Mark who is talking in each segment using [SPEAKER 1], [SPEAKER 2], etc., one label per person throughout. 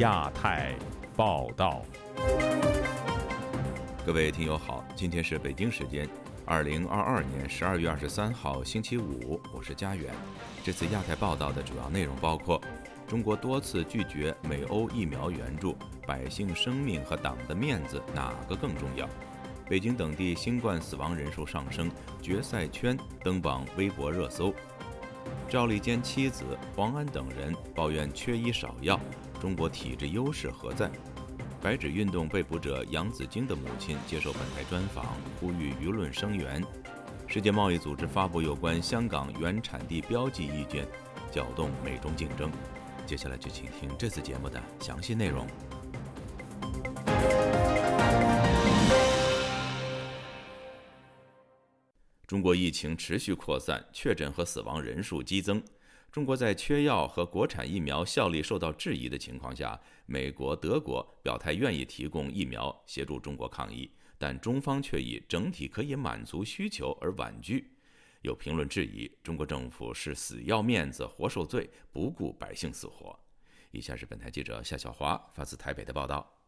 [SPEAKER 1] 亚太报道。
[SPEAKER 2] 各位听友好，今天是北京时间二零二二年十二月二十三号星期五，我是佳远。这次亚太报道的主要内容包括：中国多次拒绝美欧疫苗援助，百姓生命和党的面子哪个更重要？北京等地新冠死亡人数上升，决赛圈登榜微博热搜。赵立坚妻子黄安等人抱怨缺医少药，中国体制优势何在？白纸运动被捕者杨子晶的母亲接受本台专访，呼吁舆论声援。世界贸易组织发布有关香港原产地标记意见，搅动美中竞争。接下来就请听这次节目的详细内容。中国疫情持续扩散，确诊和死亡人数激增。中国在缺药和国产疫苗效力受到质疑的情况下，美国、德国表态愿意提供疫苗协助中国抗疫，但中方却以整体可以满足需求而婉拒。有评论质疑，中国政府是死要面子活受罪，不顾百姓死活。以下是本台记者夏小华发自台北的报道。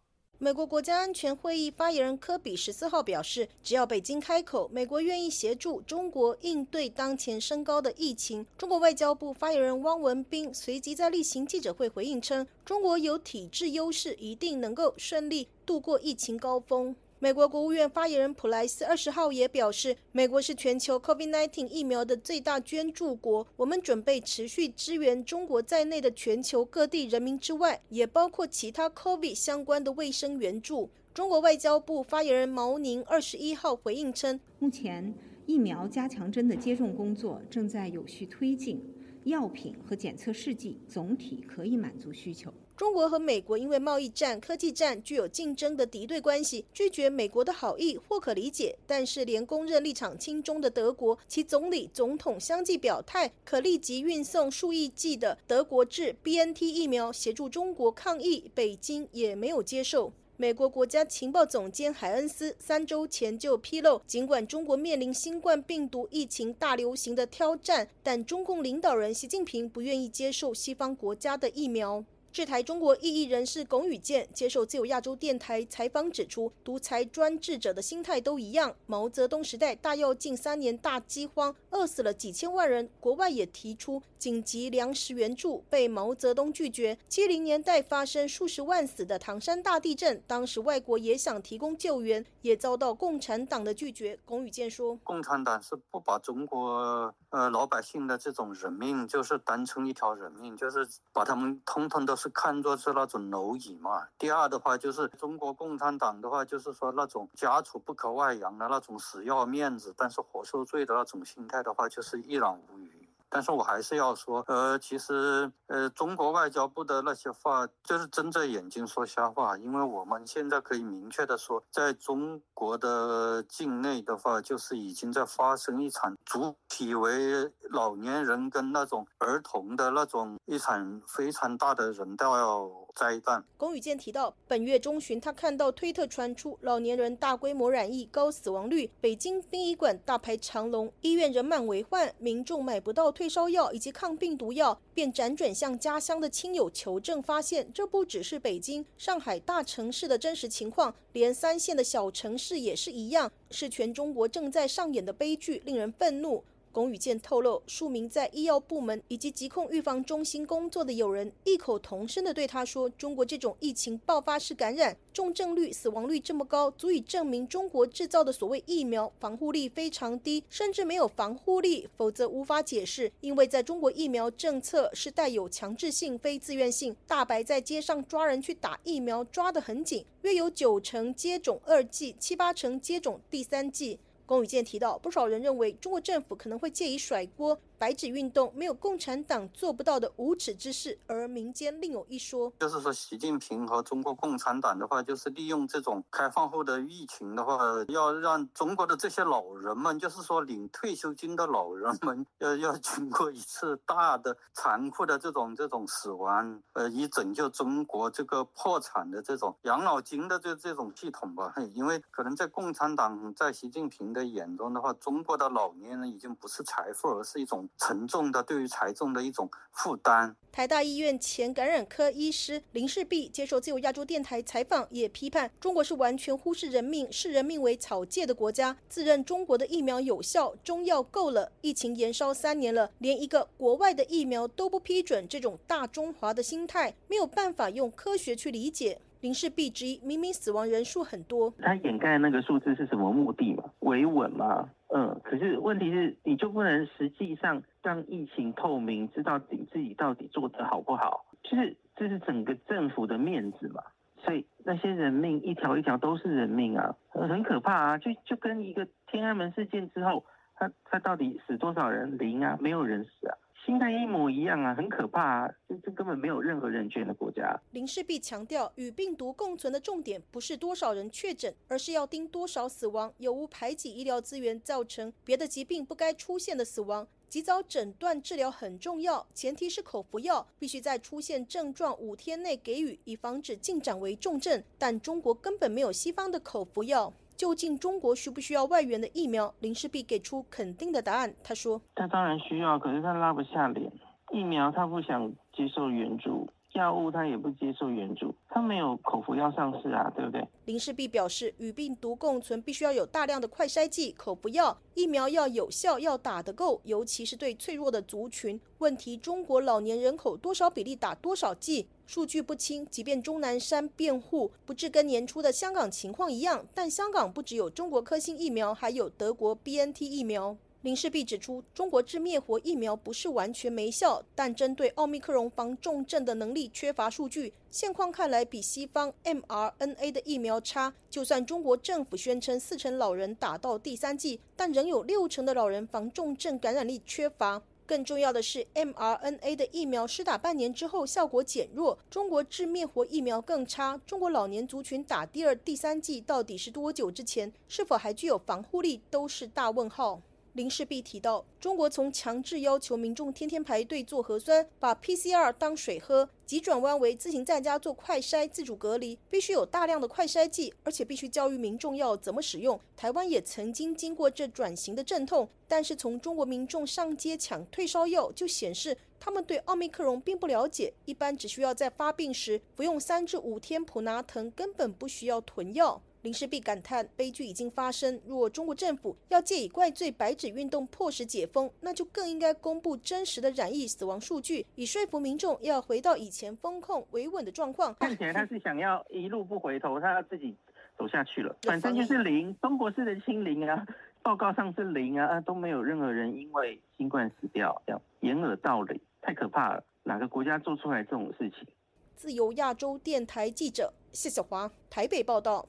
[SPEAKER 3] 美国国家安全会议发言人科比十四号表示，只要北京开口，美国愿意协助中国应对当前升高的疫情。中国外交部发言人汪文斌随即在例行记者会回应称，中国有体制优势，一定能够顺利度过疫情高峰。美国国务院发言人普莱斯二十号也表示，美国是全球 COVID-19 疫苗的最大捐助国，我们准备持续支援中国在内的全球各地人民之外，也包括其他 COVID 相关的卫生援助。中国外交部发言人毛宁二十一号回应称，
[SPEAKER 4] 目前疫苗加强针的接种工作正在有序推进，药品和检测试剂总体可以满足需求。
[SPEAKER 3] 中国和美国因为贸易战、科技战具有竞争的敌对关系，拒绝美国的好意或可理解。但是，连公认立场亲中的德国，其总理、总统相继表态，可立即运送数亿剂的德国制 BNT 疫苗协助中国抗疫，北京也没有接受。美国国家情报总监海恩斯三周前就披露，尽管中国面临新冠病毒疫情大流行的挑战，但中共领导人习近平不愿意接受西方国家的疫苗。制台中国异议人士龚宇健接受自由亚洲电台采访指出，独裁专制者的心态都一样。毛泽东时代大跃进三年大饥荒，饿死了几千万人，国外也提出紧急粮食援助，被毛泽东拒绝。七零年代发生数十万死的唐山大地震，当时外国也想提供救援，也遭到共产党的拒绝。龚宇健说：“
[SPEAKER 5] 共产党是不把中国呃老百姓的这种人命，就是当成一条人命，就是把他们通通都。”是看作是那种蝼蚁嘛。第二的话，就是中国共产党的话，就是说那种家丑不可外扬的那种死要面子，但是活受罪的那种心态的话，就是一览无余。但是我还是要说，呃，其实，呃，中国外交部的那些话就是睁着眼睛说瞎话，因为我们现在可以明确的说，在中国的境内的话，就是已经在发生一场主体为老年人跟那种儿童的那种一场非常大的人道灾难。
[SPEAKER 3] 龚宇健提到，本月中旬他看到推特传出老年人大规模染疫、高死亡率，北京殡仪馆大排长龙，医院人满为患，民众买不到退退烧药以及抗病毒药，便辗转向家乡的亲友求证，发现这不只是北京、上海大城市的真实情况，连三线的小城市也是一样，是全中国正在上演的悲剧，令人愤怒。龚宇健透露，数名在医药部门以及疾控预防中心工作的友人异口同声地对他说：“中国这种疫情爆发式感染，重症率、死亡率这么高，足以证明中国制造的所谓疫苗防护力非常低，甚至没有防护力，否则无法解释。因为在中国疫苗政策是带有强制性、非自愿性，大白在街上抓人去打疫苗抓得很紧，约有九成接种二剂，七八成接种第三剂。”龚宇健提到，不少人认为中国政府可能会借以甩锅。白纸运动没有共产党做不到的无耻之事，而民间另有一说，
[SPEAKER 5] 就是说习近平和中国共产党的话，就是利用这种开放后的疫情的话，要让中国的这些老人们，就是说领退休金的老人们，要要经过一次大的残酷的这种这种死亡，呃，以拯救中国这个破产的这种养老金的这这种系统吧。因为可能在共产党在习近平的眼中的话，中国的老年人已经不是财富，而是一种沉重的对于财政的一种负担。
[SPEAKER 3] 台大医院前感染科医师林世璧接受自由亚洲电台采访，也批判中国是完全忽视人命、视人命为草芥的国家，自认中国的疫苗有效，中药够了，疫情延烧三年了，连一个国外的疫苗都不批准，这种大中华的心态没有办法用科学去理解。林世璧质疑，明明死亡人数很多，
[SPEAKER 6] 他掩盖那个数字是什么目的嘛？维稳嘛？嗯，可是问题是，你就不能实际上让疫情透明，知道你自己到底做得好不好？就是这是整个政府的面子嘛。所以那些人命一条一条都是人命啊，很可怕啊！就就跟一个天安门事件之后，他他到底死多少人？零啊，没有人死啊。心态一模一样啊，很可怕啊！这这根本没有任何人权的国家。
[SPEAKER 3] 林世璧强调，与病毒共存的重点不是多少人确诊，而是要盯多少死亡，有无排挤医疗资源，造成别的疾病不该出现的死亡。及早诊断治疗很重要，前提是口服药必须在出现症状五天内给予，以防止进展为重症。但中国根本没有西方的口服药。究竟中国需不需要外援的疫苗？林世璧给出肯定的答案。他说：“
[SPEAKER 6] 他当然需要，可是他拉不下脸。疫苗他不想接受援助，药物他也不接受援助，他没有口服药上市啊，对不对？”
[SPEAKER 3] 林世璧表示，与病毒共存必须要有大量的快筛剂、口服药，疫苗要有效，要打得够，尤其是对脆弱的族群。问题：中国老年人口多少比例打多少剂？数据不清，即便钟南山辩护不至跟年初的香港情况一样，但香港不只有中国科兴疫苗，还有德国 BNT 疫苗。林世璧指出，中国治灭活疫苗不是完全没效，但针对奥密克戎防重症的能力缺乏数据。现况看来比西方 mRNA 的疫苗差。就算中国政府宣称四成老人打到第三剂，但仍有六成的老人防重症感染力缺乏。更重要的是，mRNA 的疫苗施打半年之后效果减弱，中国治灭活疫苗更差。中国老年族群打第二、第三剂到底是多久之前？是否还具有防护力，都是大问号。林世璧提到，中国从强制要求民众天天排队做核酸，把 PCR 当水喝，急转弯为自行在家做快筛、自主隔离，必须有大量的快筛剂，而且必须教育民众要怎么使用。台湾也曾经经过这转型的阵痛，但是从中国民众上街抢退烧药，就显示他们对奥密克戎并不了解，一般只需要在发病时服用三至五天普拿疼，根本不需要囤药。林世璧感叹：悲剧已经发生。若中国政府要借以怪罪白纸运动迫使解封，那就更应该公布真实的染疫死亡数据，以说服民众要回到以前风控维稳的状况。
[SPEAKER 6] 看起来他是想要一路不回头，他要自己走下去了。反正就是零，中国式的清零啊，报告上是零啊，都没有任何人因为新冠死掉，这样掩耳盗铃，太可怕了。哪个国家做出来这种事情？
[SPEAKER 3] 自由亚洲电台记者谢小华台北报道。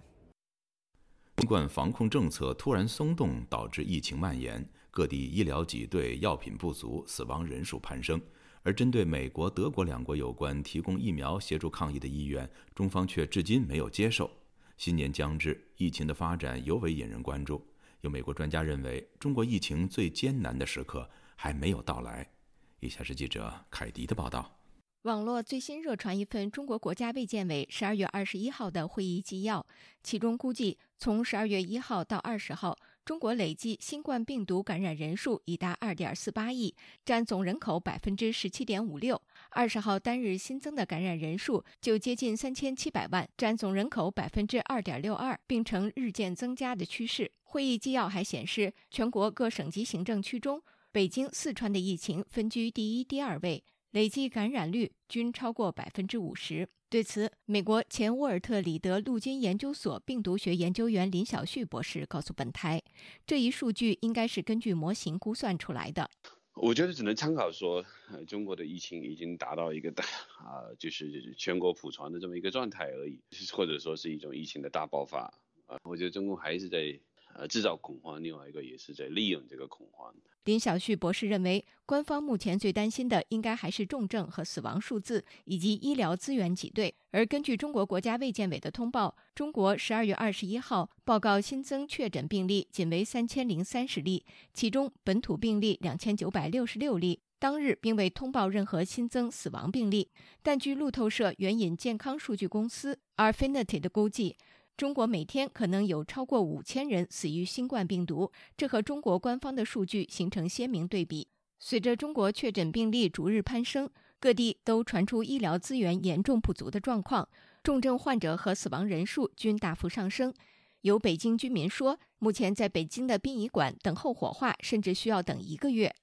[SPEAKER 2] 新冠防控政策突然松动，导致疫情蔓延，各地医疗挤兑、药品不足、死亡人数攀升。而针对美国、德国两国有关提供疫苗协助抗疫的意愿，中方却至今没有接受。新年将至，疫情的发展尤为引人关注。有美国专家认为，中国疫情最艰难的时刻还没有到来。以下是记者凯迪的报道。
[SPEAKER 7] 网络最新热传一份中国国家卫健委十二月二十一号的会议纪要，其中估计，从十二月一号到二十号，中国累计新冠病毒感染人数已达二点四八亿，占总人口百分之十七点五六。二十号单日新增的感染人数就接近三千七百万，占总人口百分之二点六二，并呈日渐增加的趋势。会议纪要还显示，全国各省级行政区中，北京、四川的疫情分居第一、第二位。累计感染率均超过百分之五十。对此，美国前沃尔特里德陆军研究所病毒学研究员林晓旭博士告诉本台，这一数据应该是根据模型估算出来的。
[SPEAKER 8] 我觉得只能参考说，呃，中国的疫情已经达到一个大啊，就是全国普传的这么一个状态而已，或者说是一种疫情的大爆发啊。我觉得中共还是在。呃，制造恐慌，另外一个也是在利用这个恐慌。
[SPEAKER 7] 林晓旭博士认为，官方目前最担心的应该还是重症和死亡数字以及医疗资源挤兑。而根据中国国家卫健委的通报，中国十二月二十一号报告新增确诊病例仅为三千零三十例，其中本土病例两千九百六十六例，当日并未通报任何新增死亡病例。但据路透社援引健康数据公司 Arfinity 的估计。中国每天可能有超过五千人死于新冠病毒，这和中国官方的数据形成鲜明对比。随着中国确诊病例逐日攀升，各地都传出医疗资源严重不足的状况，重症患者和死亡人数均大幅上升。有北京居民说，目前在北京的殡仪馆等候火化，甚至需要等一个月。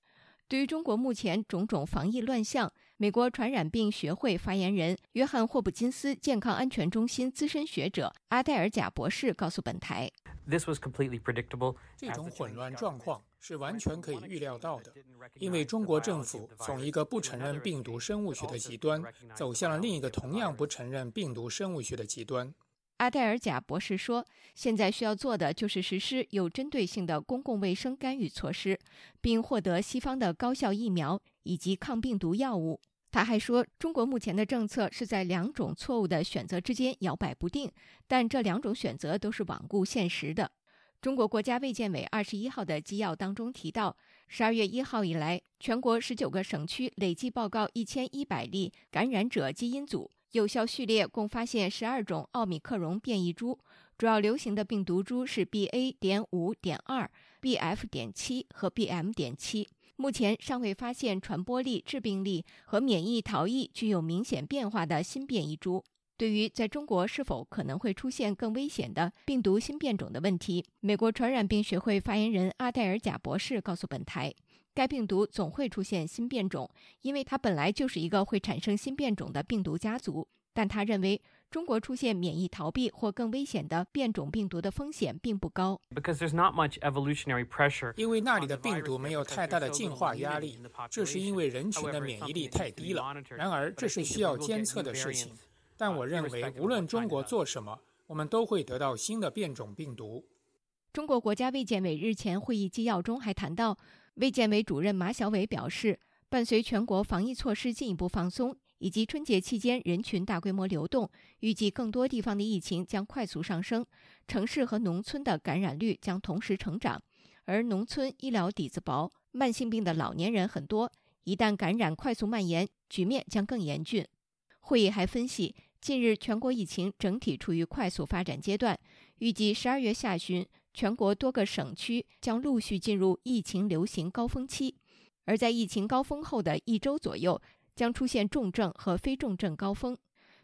[SPEAKER 7] 对于中国目前种种防疫乱象，美国传染病学会发言人约翰霍普金斯健康安全中心资深学者阿黛尔贾博士告诉本台
[SPEAKER 9] ：“This was completely predictable。
[SPEAKER 10] 这种混乱状况是完全可以预料到的，因为中国政府从一个不承认病毒生物学的极端，走向了另一个同样不承认病毒生物学的极端。”
[SPEAKER 7] 阿黛尔贾博士说：“现在需要做的就是实施有针对性的公共卫生干预措施，并获得西方的高效疫苗以及抗病毒药物。”他还说：“中国目前的政策是在两种错误的选择之间摇摆不定，但这两种选择都是罔顾现实的。”中国国家卫健委二十一号的纪要当中提到，十二月一号以来，全国十九个省区累计报告一千一百例感染者基因组。有效序列共发现十二种奥密克戎变异株，主要流行的病毒株是 BA. 点五点二、BF. 点七和 BM. 点七。目前尚未发现传播力、致病力和免疫逃逸具有明显变化的新变异株。对于在中国是否可能会出现更危险的病毒新变种的问题，美国传染病学会发言人阿黛尔贾博士告诉本台。该病毒总会出现新变种，因为它本来就是一个会产生新变种的病毒家族。但他认为，中国出现免疫逃避或更危险的变种病毒的风险并不高。
[SPEAKER 10] 因为那里的病毒没有太大的进化压力，这是因为人群的免疫力太低了。然而，这是需要监测的事情。但我认为，无论中国做什么，我们都会得到新的变种病毒。
[SPEAKER 7] 中国国家卫健委日前会议纪要中还谈到。卫健委主任马晓伟表示，伴随全国防疫措施进一步放松，以及春节期间人群大规模流动，预计更多地方的疫情将快速上升，城市和农村的感染率将同时成长。而农村医疗底子薄、慢性病的老年人很多，一旦感染快速蔓延，局面将更严峻。会议还分析，近日全国疫情整体处于快速发展阶段，预计十二月下旬。全国多个省区将陆续进入疫情流行高峰期，而在疫情高峰后的一周左右，将出现重症和非重症高峰。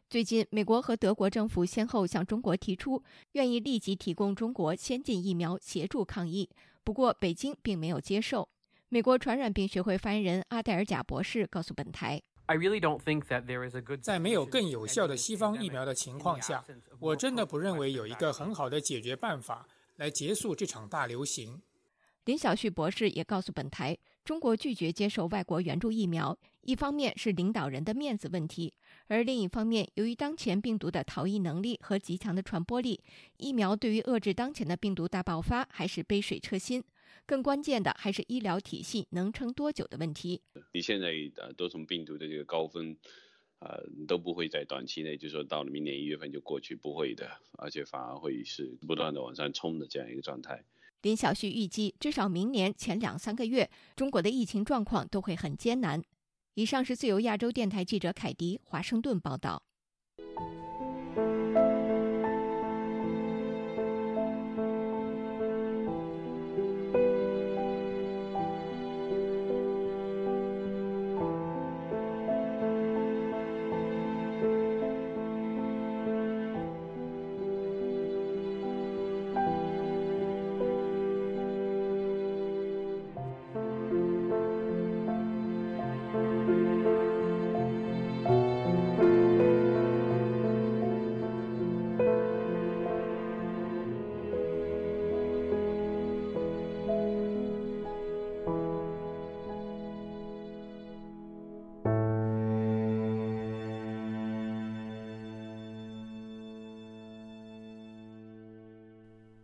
[SPEAKER 7] 最近，美国和德国政府先后向中国提出愿意立即提供中国先进疫苗协助抗疫，不过北京并没有接受。美国传染病学会发言人阿黛尔贾博士告诉本台
[SPEAKER 9] ：“I really don't think that there is a good
[SPEAKER 10] 在没有更有效的西方疫苗的情况下，我真的不认为有一个很好的解决办法。”来结束这场大流行。
[SPEAKER 7] 林小旭博士也告诉本台，中国拒绝接受外国援助疫苗，一方面是领导人的面子问题，而另一方面，由于当前病毒的逃逸能力和极强的传播力，疫苗对于遏制当前的病毒大爆发还是杯水车薪。更关键的还是医疗体系能撑多久的问题。
[SPEAKER 8] 你现在呃多重病毒的这个高峰。呃，都不会在短期内就说到了明年一月份就过去，不会的，而且反而会是不断的往上冲的这样一个状态。
[SPEAKER 7] 林小旭预计，至少明年前两三个月，中国的疫情状况都会很艰难。以上是自由亚洲电台记者凯迪华盛顿报道。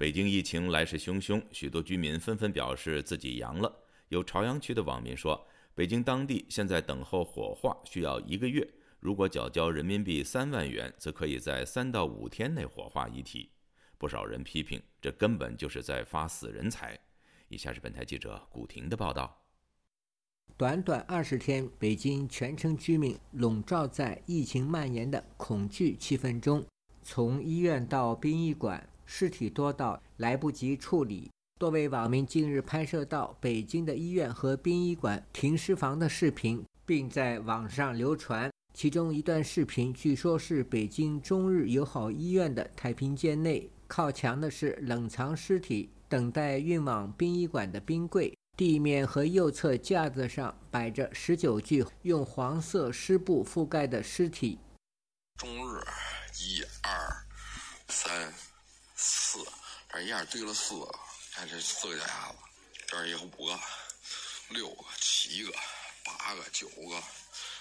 [SPEAKER 2] 北京疫情来势汹汹，许多居民纷纷表示自己阳了。有朝阳区的网民说，北京当地现在等候火化需要一个月，如果缴交人民币三万元，则可以在三到五天内火化遗体。不少人批评，这根本就是在发死人财。以下是本台记者古婷的报道。
[SPEAKER 11] 短短二十天，北京全城居民笼罩在疫情蔓延的恐惧气氛中。从医院到殡仪馆，尸体多到来不及处理。多位网民近日拍摄到北京的医院和殡仪馆停尸房的视频，并在网上流传。其中一段视频，据说是北京中日友好医院的太平间内，靠墙的是冷藏尸体、等待运往殡仪馆的冰柜。地面和右侧架子上摆着十九具用黄色湿布覆盖的尸体。
[SPEAKER 12] 中日，一二三，这一下堆了四个，看这四个脚丫子，这儿有五个、六个、七个、八个、九个、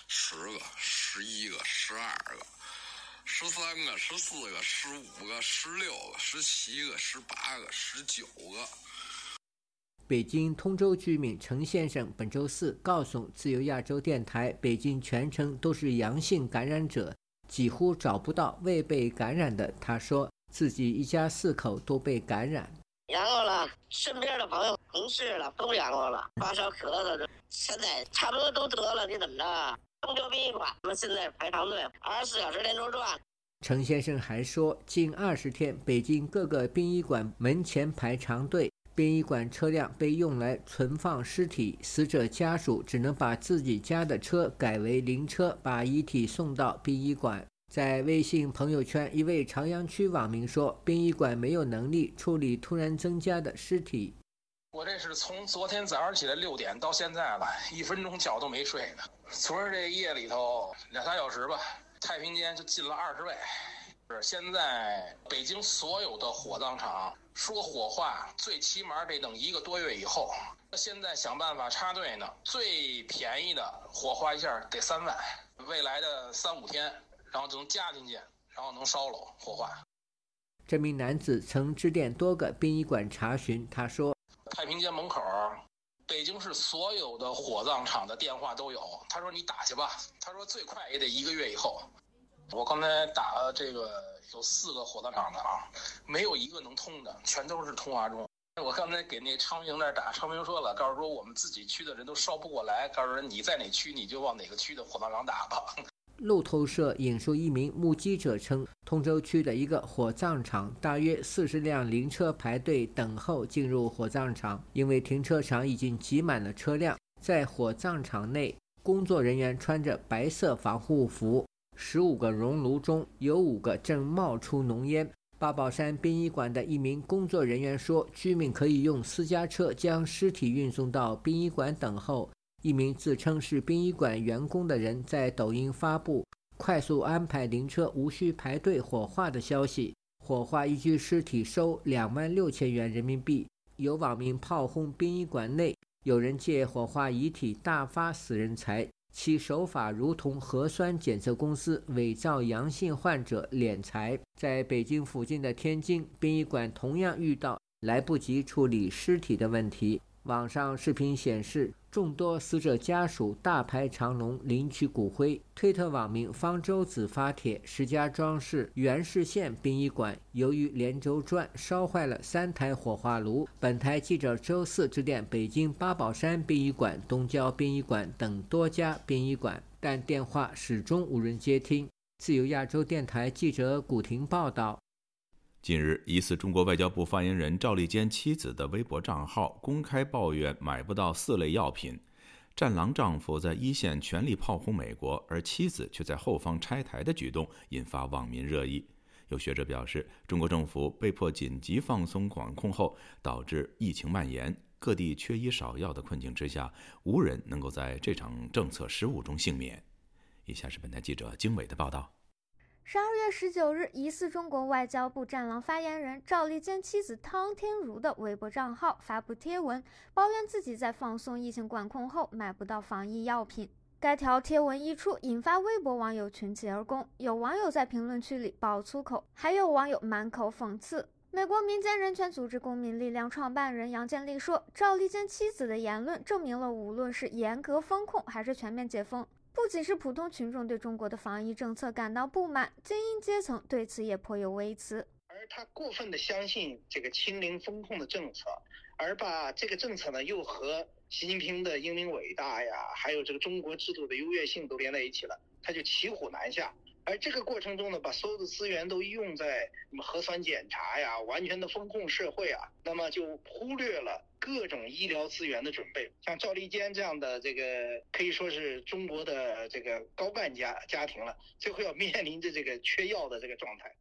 [SPEAKER 12] 十个、十一个、十二个、十三个、十四个、十五个、十六个、十七个、十八个、十九个。
[SPEAKER 11] 北京通州居民陈先生本周四告诉自由亚洲电台：“北京全城都是阳性感染者，几乎找不到未被感染的。”他说自己一家四口都被感染，
[SPEAKER 13] 阳过了，身边的朋友、同事了都阳过了，发烧、咳嗽的，现在差不多都得了。你怎么着？通州殡仪馆，我们现在排长队，二十四小时连轴转。
[SPEAKER 11] 陈先生还说，近二十天，北京各个殡仪馆门前排长队。殡仪馆车辆被用来存放尸体，死者家属只能把自己家的车改为灵车，把遗体送到殡仪馆。在微信朋友圈，一位朝阳区网民说：“殡仪馆没有能力处理突然增加的尸体。”
[SPEAKER 14] 我这是从昨天早上起来六点到现在了，一分钟觉都没睡呢。昨儿这夜里头两三小时吧，太平间就进了二十位。是现在北京所有的火葬场说火化，最起码得等一个多月以后。现在想办法插队呢，最便宜的火化一下得三万，未来的三五天，然后就能加进去，然后能烧了火化。
[SPEAKER 11] 这名男子曾致电多个殡仪馆查询，他说：“
[SPEAKER 14] 太平间门口，北京市所有的火葬场的电话都有。他说你打去吧，他说最快也得一个月以后。”我刚才打了这个有四个火葬场的啊，没有一个能通的，全都是通话中。我刚才给那昌平那打，昌平说了，告诉说我们自己区的人都烧不过来，告诉说你在哪区你就往哪个区的火葬场打吧。
[SPEAKER 11] 路透社引述一名目击者称，通州区的一个火葬场，大约四十辆灵车排队等候进入火葬场，因为停车场已经挤满了车辆。在火葬场内，工作人员穿着白色防护服。十五个熔炉中有五个正冒出浓烟。八宝山殡仪馆的一名工作人员说：“居民可以用私家车将尸体运送到殡仪馆等候。”一名自称是殡仪馆员工的人在抖音发布快速安排灵车无需排队火化的消息。火化一具尸体收两万六千元人民币。有网民炮轰殡仪馆内有人借火化遗体大发死人财。其手法如同核酸检测公司伪造阳性患者敛财。在北京附近的天津殡仪馆，同样遇到来不及处理尸体的问题。网上视频显示，众多死者家属大排长龙领取骨灰。推特网民方舟子发帖：石家庄市元氏县殡仪馆由于连轴转，烧坏了三台火化炉。本台记者周四致电北京八宝山殡仪馆、东郊殡仪馆等多家殡仪馆，但电话始终无人接听。自由亚洲电台记者古婷报道。
[SPEAKER 2] 近日，疑似中国外交部发言人赵立坚妻子的微博账号公开抱怨买不到四类药品，战狼丈夫在一线全力炮轰美国，而妻子却在后方拆台的举动引发网民热议。有学者表示，中国政府被迫紧急放松管控后，导致疫情蔓延，各地缺医少药的困境之下，无人能够在这场政策失误中幸免。以下是本台记者经纬的报道。
[SPEAKER 15] 十二月十九日，疑似中国外交部“战狼”发言人赵立坚妻子汤天如的微博账号发布贴文，抱怨自己在放松疫情管控后买不到防疫药品。该条贴文一出，引发微博网友群起而攻，有网友在评论区里爆粗口，还有网友满口讽刺。美国民间人权组织公民力量创办人杨建立说：“赵立坚妻子的言论证明了，无论是严格风控还是全面解封。”不仅是普通群众对中国的防疫政策感到不满，精英阶层对此也颇有微词。
[SPEAKER 16] 而他过分的相信这个清零风控的政策，而把这个政策呢又和习近平的英明伟大呀，还有这个中国制度的优越性都连在一起了，他就骑虎难下。而这个过程中呢，把所有的资源都用在什么核酸检查呀、完全的封控社会啊，那么就忽略了各种医疗资源的准备。像赵立坚这样的这个可以说是中国的这个高干家家庭了，最后要面临着这个缺药的这个状态。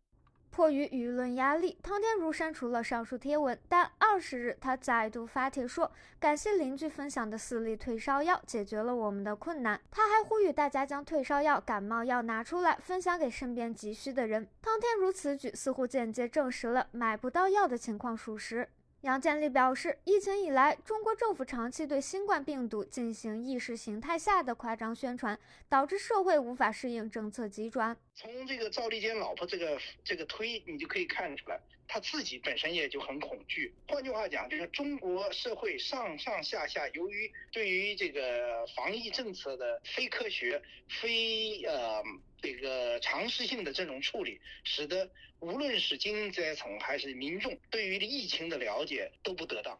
[SPEAKER 15] 迫于舆论压力，汤天如删除了上述贴文，但二十日他再度发帖说，感谢邻居分享的四粒退烧药，解决了我们的困难。他还呼吁大家将退烧药、感冒药拿出来，分享给身边急需的人。汤天如此举似乎间接证实了买不到药的情况属实。杨建立表示，疫情以来，中国政府长期对新冠病毒进行意识形态下的夸张宣传，导致社会无法适应政策急转。
[SPEAKER 16] 从这个赵立坚老婆这个这个推，你就可以看出来，他自己本身也就很恐惧。换句话讲，就是中国社会上上下下，由于对于这个防疫政策的非科学、非呃这个常识性的这种处理，使得无论是精英阶层还是民众，对于疫情的了解都不得当。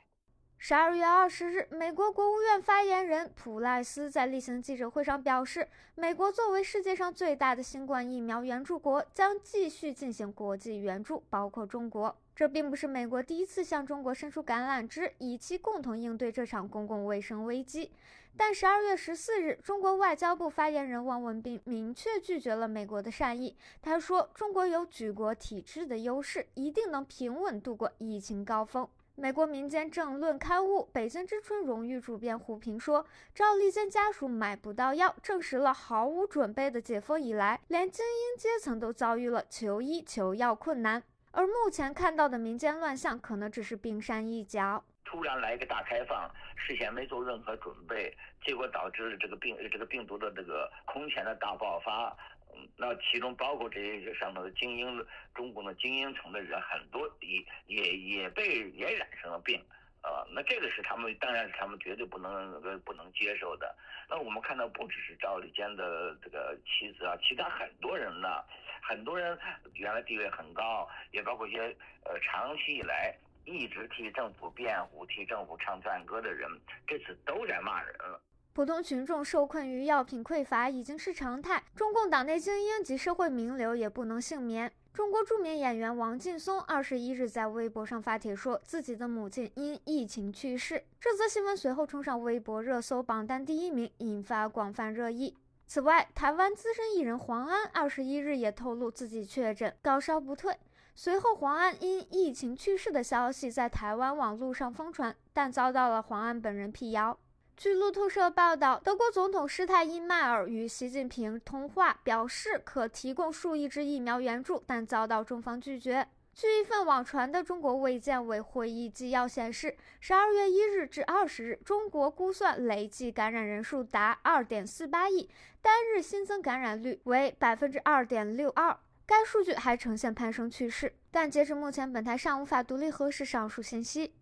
[SPEAKER 15] 十二月二十日，美国国务院发言人普赖斯在例行记者会上表示，美国作为世界上最大的新冠疫苗援助国，将继续进行国际援助，包括中国。这并不是美国第一次向中国伸出橄榄枝，以期共同应对这场公共卫生危机。但十二月十四日，中国外交部发言人汪文斌明确拒绝了美国的善意。他说：“中国有举国体制的优势，一定能平稳度过疫情高峰。”美国民间政论刊物《北京之春》荣誉主编胡平说：“赵立坚家属买不到药，证实了毫无准备的解封以来，连精英阶层都遭遇了求医求药困难。而目前看到的民间乱象，可能只是冰山一角。
[SPEAKER 17] 突然来一个大开放，事先没做任何准备，结果导致了这个病这个病毒的这个空前的大爆发。”嗯那其中包括这些上头的精英，中共的精英层的人，很多也也也被也染上了病，呃，那这个是他们，当然是他们绝对不能不能接受的。那我们看到，不只是赵立坚的这个妻子啊，其他很多人呢，很多人原来地位很高，也包括一些呃长期以来一直替政府辩护、替政府唱赞歌的人，这次都在骂人了。
[SPEAKER 15] 普通群众受困于药品匮乏已经是常态，中共党内精英及社会名流也不能幸免。中国著名演员王劲松二十一日在微博上发帖说，自己的母亲因疫情去世。这则新闻随后冲上微博热搜榜单第一名，引发广泛热议。此外，台湾资深艺人黄安二十一日也透露自己确诊，高烧不退。随后，黄安因疫情去世的消息在台湾网络上疯传，但遭到了黄安本人辟谣。据路透社报道，德国总统施泰因迈尔与习近平通话，表示可提供数亿支疫苗援助，但遭到中方拒绝。据一份网传的中国卫健委会议纪要显示，十二月一日至二十日，中国估算累计感染人数达二点四八亿，单日新增感染率为百分之二点六二。该数据还呈现攀升趋势，但截至目前，本台尚无法独立核实上述信息。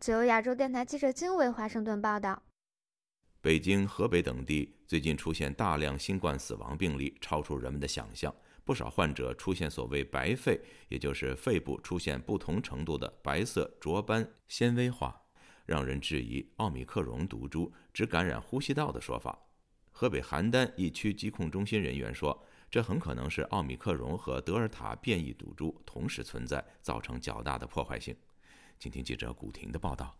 [SPEAKER 15] 自由亚洲电台记者金伟华盛顿报道：
[SPEAKER 2] 北京、河北等地最近出现大量新冠死亡病例，超出人们的想象。不少患者出现所谓白肺，也就是肺部出现不同程度的白色浊斑纤维化，让人质疑奥密克戎毒株只感染呼吸道的说法。河北邯郸一区疾控中心人员说，这很可能是奥密克戎和德尔塔变异毒株同时存在，造成较大的破坏性。请听记者古婷的报道：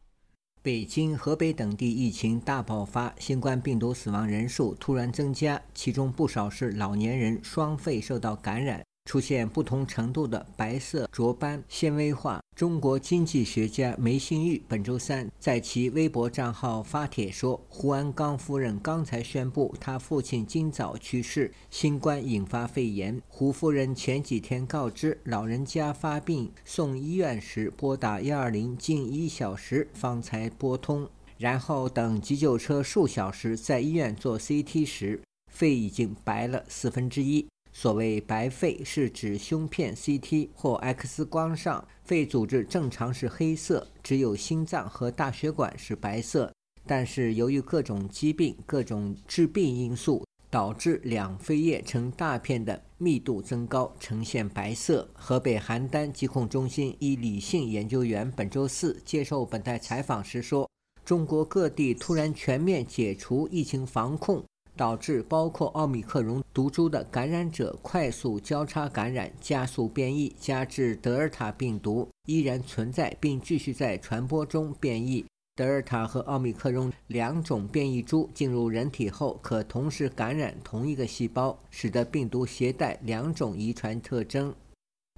[SPEAKER 11] 北京、河北等地疫情大爆发，新冠病毒死亡人数突然增加，其中不少是老年人双肺受到感染。出现不同程度的白色浊斑纤维化。中国经济学家梅新玉本周三在其微博账号发帖说：“胡安刚夫人刚才宣布，她父亲今早去世，新冠引发肺炎。胡夫人前几天告知老人家发病送医院时，拨打幺二零近一小时方才拨通，然后等急救车数小时，在医院做 CT 时，肺已经白了四分之一。”所谓白肺，是指胸片 CT 或 X 光上肺组织正常是黑色，只有心脏和大血管是白色。但是由于各种疾病、各种致病因素，导致两肺叶呈大片的密度增高，呈现白色。河北邯郸疾控中心一理性研究员本周四接受本台采访时说：“中国各地突然全面解除疫情防控。”导致包括奥密克戎毒株的感染者快速交叉感染，加速变异，加之德尔塔病毒依然存在并继续在传播中变异。德尔塔和奥密克戎两种变异株进入人体后，可同时感染同一个细胞，使得病毒携带两种遗传特征。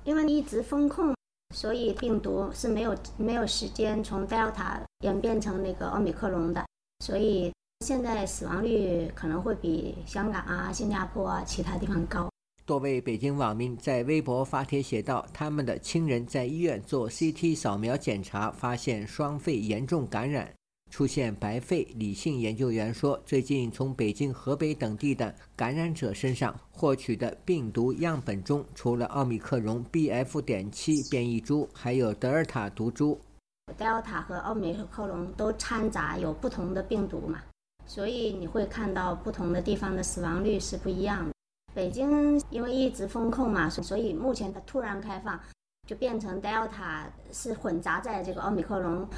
[SPEAKER 18] 因为一直封控，所以病毒是没有没有时间从德尔塔演变成那个奥密克戎的，所以现在死亡率可能会比香港啊、新加坡啊其他地方高。
[SPEAKER 11] 多位北京网民在微博发帖写道：“他们的亲人在医院做 CT 扫描检查，发现双肺严重感染，出现白肺。”李姓研究员说：“最近从北京、河北等地的感染者身上获取的病毒样本中，除了奥密克戎 BF. 点七变异株，还有德尔塔毒株。
[SPEAKER 18] 德尔塔和奥密克戎都掺杂有不同的病毒嘛，所以你会看到不同的地方的死亡率是不一样的。”北京因为一直封控嘛，所以目前它突然开放，就变成 Delta 是混杂在这个奥密克戎。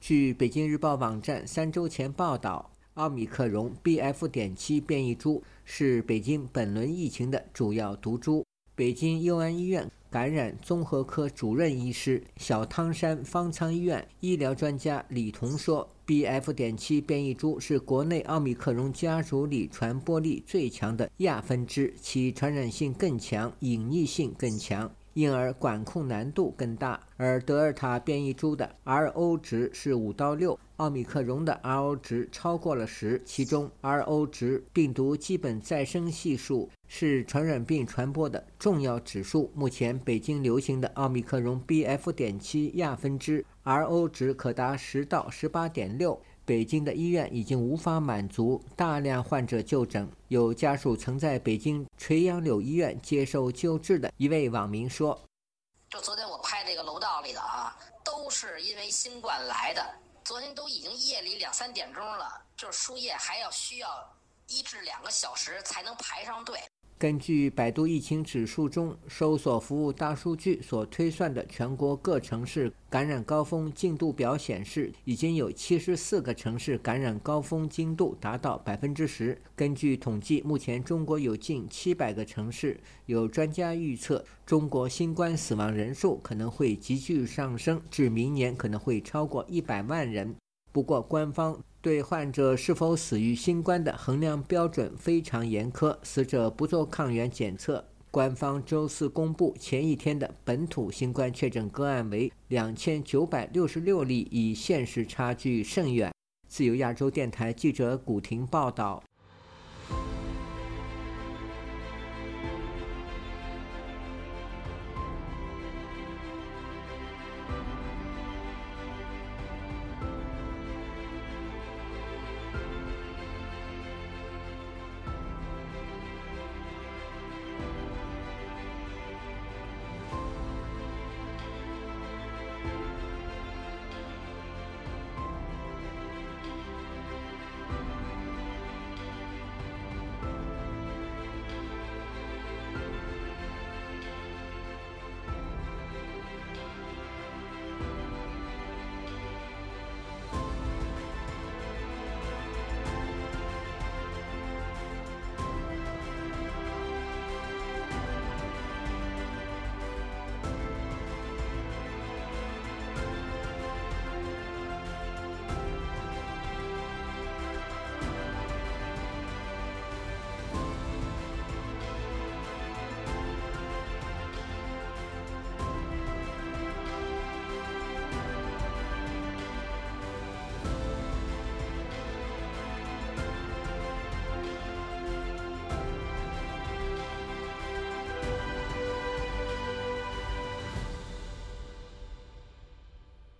[SPEAKER 11] 据北京日报网站三周前报道，奥密克戎 BF. 点七变异株是北京本轮疫情的主要毒株。北京佑安医院感染综合科主任医师、小汤山方舱医院医疗专家李彤说。BF. 点七变异株是国内奥密克戎家族里传播力最强的亚分支，其传染性更强，隐匿性更强。因而管控难度更大，而德尔塔变异株的 R.O 值是五到六，奥密克戎的 R.O 值超过了十，其中 R.O 值病毒基本再生系数是传染病传播的重要指数。目前北京流行的奥密克戎 B.F. 点七亚分支 R.O 值可达十到十八点六。北京的医院已经无法满足大量患者就诊。有家属曾在北京垂杨柳医院接受救治的一位网民说：“
[SPEAKER 19] 就昨天我拍这个楼道里的啊，都是因为新冠来的。昨天都已经夜里两三点钟了，就是输液还要需要一至两个小时才能排上队。”
[SPEAKER 11] 根据百度疫情指数中搜索服务大数据所推算的全国各城市感染高峰进度表显示，已经有七十四个城市感染高峰进度达到百分之十。根据统计，目前中国有近七百个城市。有专家预测，中国新冠死亡人数可能会急剧上升，至明年可能会超过一百万人。不过，官方。对患者是否死于新冠的衡量标准非常严苛，死者不做抗原检测。官方周四公布前一天的本土新冠确诊个案为两千九百六十六例，与现实差距甚远。自由亚洲电台记者古婷报道。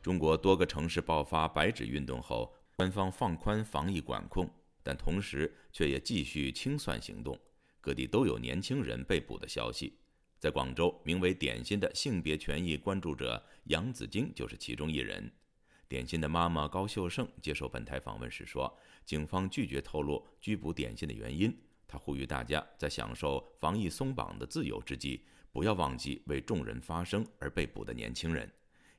[SPEAKER 2] 中国多个城市爆发“白纸运动”后，官方放宽防疫管控，但同时却也继续清算行动。各地都有年轻人被捕的消息。在广州，名为“点心”的性别权益关注者杨子晶就是其中一人。点心的妈妈高秀胜接受本台访问时说：“警方拒绝透露拘捕点心的原因。他呼吁大家在享受防疫松绑的自由之际，不要忘记为众人发声而被捕的年轻人。”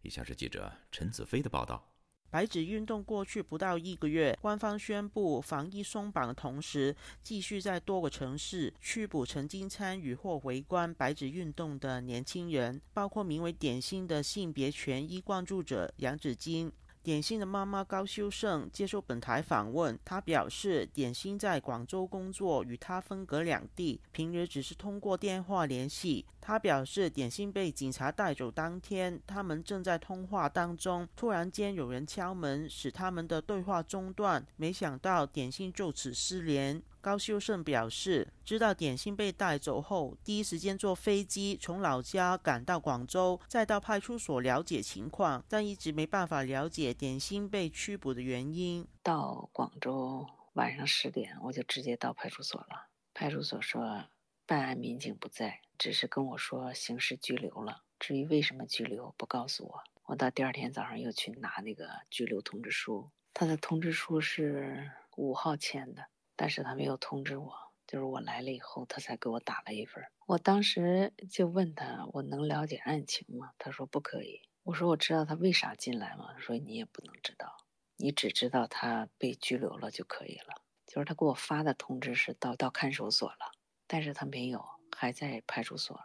[SPEAKER 2] 以下是记者陈子飞的报道。
[SPEAKER 20] 白纸运动过去不到一个月，官方宣布防疫松绑的同时，继续在多个城市拘捕曾经参与或围观白纸运动的年轻人，包括名为“点心”的性别权益关注者杨子金。点心的妈妈高修胜接受本台访问，她表示，点心在广州工作，与她分隔两地，平日只是通过电话联系。他表示，点心被警察带走当天，他们正在通话当中，突然间有人敲门，使他们的对话中断，没想到点心就此失联。高修胜表示，知道点心被带走后，第一时间坐飞机从老家赶到广州，再到派出所了解情况，但一直没办法了解点心被拘捕的原因。
[SPEAKER 21] 到广州晚上十点，我就直接到派出所了。派出所说，办案民警不在，只是跟我说刑事拘留了。至于为什么拘留，不告诉我。我到第二天早上又去拿那个拘留通知书，他的通知书是五号签的。但是他没有通知我，就是我来了以后，他才给我打了一份。我当时就问他，我能了解案情吗？他说不可以。我说我知道他为啥进来吗？他说你也不能知道，你只知道他被拘留了就可以了。就是他给我发的通知是到到看守所了，但是他没有，还在派出所。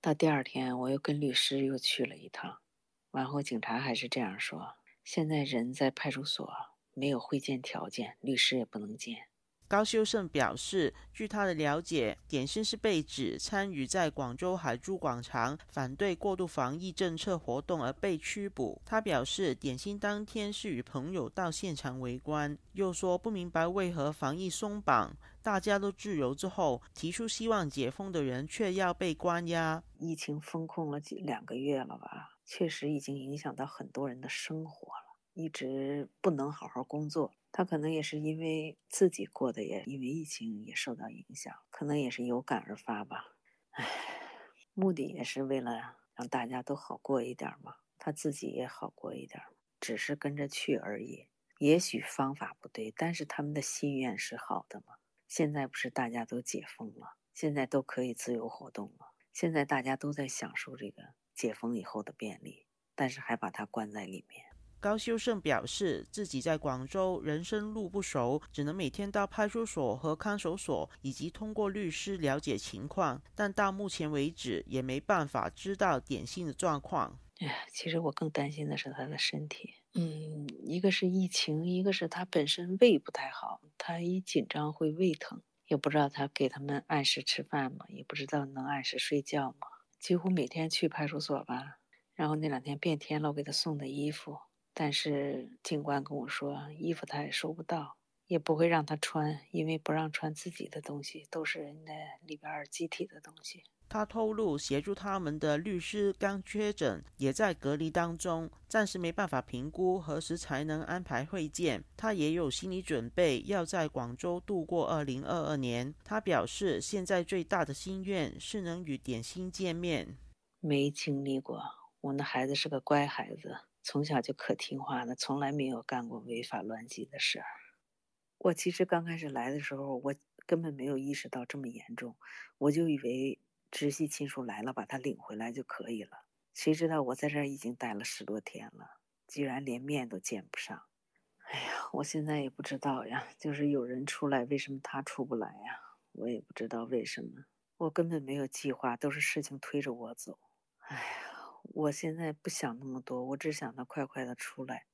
[SPEAKER 21] 到第二天，我又跟律师又去了一趟，完后警察还是这样说：现在人在派出所，没有会见条件，律师也不能见。
[SPEAKER 20] 高修胜表示，据他的了解，点心是被指参与在广州海珠广场反对过度防疫政策活动而被拘捕。他表示，点心当天是与朋友到现场围观，又说不明白为何防疫松绑，大家都自由之后，提出希望解封的人却要被关押。
[SPEAKER 21] 疫情封控了几两个月了吧？确实已经影响到很多人的生活了，一直不能好好工作。他可能也是因为自己过得也因为疫情也受到影响，可能也是有感而发吧。唉，目的也是为了让大家都好过一点嘛，他自己也好过一点，只是跟着去而已。也许方法不对，但是他们的心愿是好的嘛。现在不是大家都解封了，现在都可以自由活动了，现在大家都在享受这个解封以后的便利，但是还把他关在里面。
[SPEAKER 20] 高修胜表示，自己在广州人生路不熟，只能每天到派出所和看守所，以及通过律师了解情况。但到目前为止，也没办法知道点心的状况。
[SPEAKER 21] 哎，其实我更担心的是他的身体。嗯，一个是疫情，一个是他本身胃不太好，他一紧张会胃疼，也不知道他给他们按时吃饭吗？也不知道能按时睡觉吗？几乎每天去派出所吧，然后那两天变天了，我给他送的衣服。但是警官跟我说，衣服他也收不到，也不会让他穿，因为不让穿自己的东西，都是人的里边集体的东西。
[SPEAKER 20] 他透露，协助他们的律师刚确诊，也在隔离当中，暂时没办法评估何时才能安排会见。他也有心理准备，要在广州度过二零二二年。他表示，现在最大的心愿是能与点心见面。
[SPEAKER 21] 没经历过，我那孩子是个乖孩子。从小就可听话了，从来没有干过违法乱纪的事儿。我其实刚开始来的时候，我根本没有意识到这么严重，我就以为直系亲属来了，把他领回来就可以了。谁知道我在这儿已经待了十多天了，居然连面都见不上。哎呀，我现在也不知道呀，就是有人出来，为什么他出不来呀？我也不知道为什么，我根本没有计划，都是事情推着我走。哎呀。我现在不想那么多，我只想他快快的出来，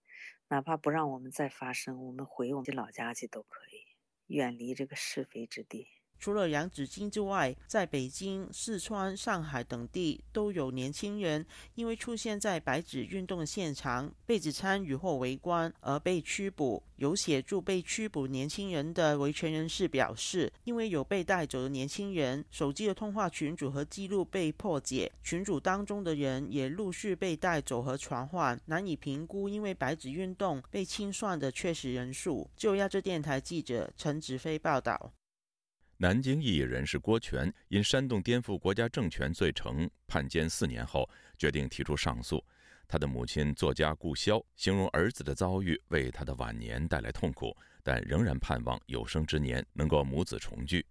[SPEAKER 21] 哪怕不让我们再发生，我们回我们老家去都可以，远离这个是非之地。
[SPEAKER 20] 除了杨子金之外，在北京、四川、上海等地都有年轻人因为出现在白纸运动现场，被指参与或围观而被拘捕。有协助被拘捕年轻人的维权人士表示，因为有被带走的年轻人手机的通话群组和记录被破解，群组当中的人也陆续被带走和传唤，难以评估因为白纸运动被清算的确实人数。就亚洲电台记者陈子飞报道。
[SPEAKER 2] 南京异议人士郭全因煽动颠覆国家政权罪成判监四年后，决定提出上诉。他的母亲作家顾潇形容儿子的遭遇为他的晚年带来痛苦，但仍然盼望有生之年能够母子重聚。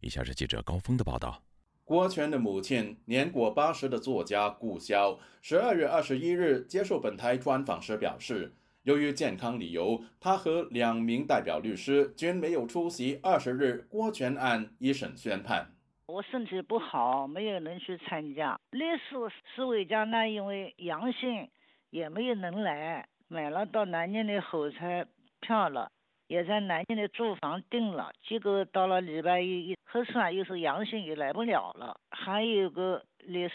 [SPEAKER 2] 以下是记者高峰的报道。
[SPEAKER 22] 郭全的母亲年过八十的作家顾潇，十二月二十一日接受本台专访时表示，由于健康理由，他和两名代表律师均没有出席二十日郭全案一审宣判。
[SPEAKER 23] 我身体不好，没有能去参加。律师施伟江呢，因为阳性，也没有能来。买了到南京的火车票了，也在南京的住房订了。结果到了礼拜一，核酸又是阳性，也来不了了。还有个律师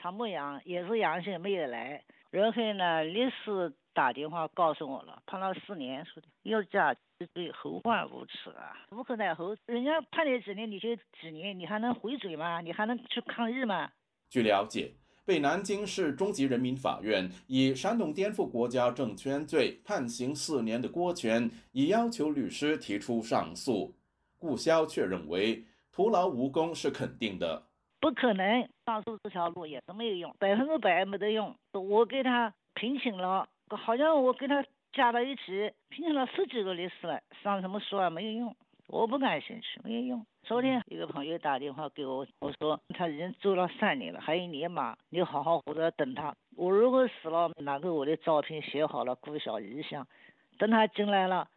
[SPEAKER 23] 常博阳也是阳性，没有来。然后呢，律师打电话告诉我了，判了四年，说的要加。对，后患无耻啊！无可奈何，人家判你几年你就几年，你还能回嘴吗？你还能去抗议吗？
[SPEAKER 22] 据了解，被南京市中级人民法院以煽动颠覆国家政权罪判刑四年的郭全，已要求律师提出上诉。顾潇却认为徒劳无功是肯定的，
[SPEAKER 23] 不可能上诉这条路也是没有用，百分之百没得用。我给他评请了，好像我给他。加到一起，聘请了十几个律师了，上什么诉啊？没有用，我不感兴趣，没有用。昨天一个朋友打电话给我，我说他已经做了三年了，还有一年嘛，你好好活着等他。我如果死了，拿个我的照片写好了，顾小遗像，等他进来了，